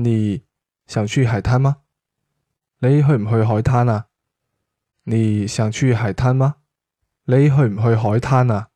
你想去海滩吗？你去唔去海滩啊？你想去海滩吗？你去唔去海滩啊？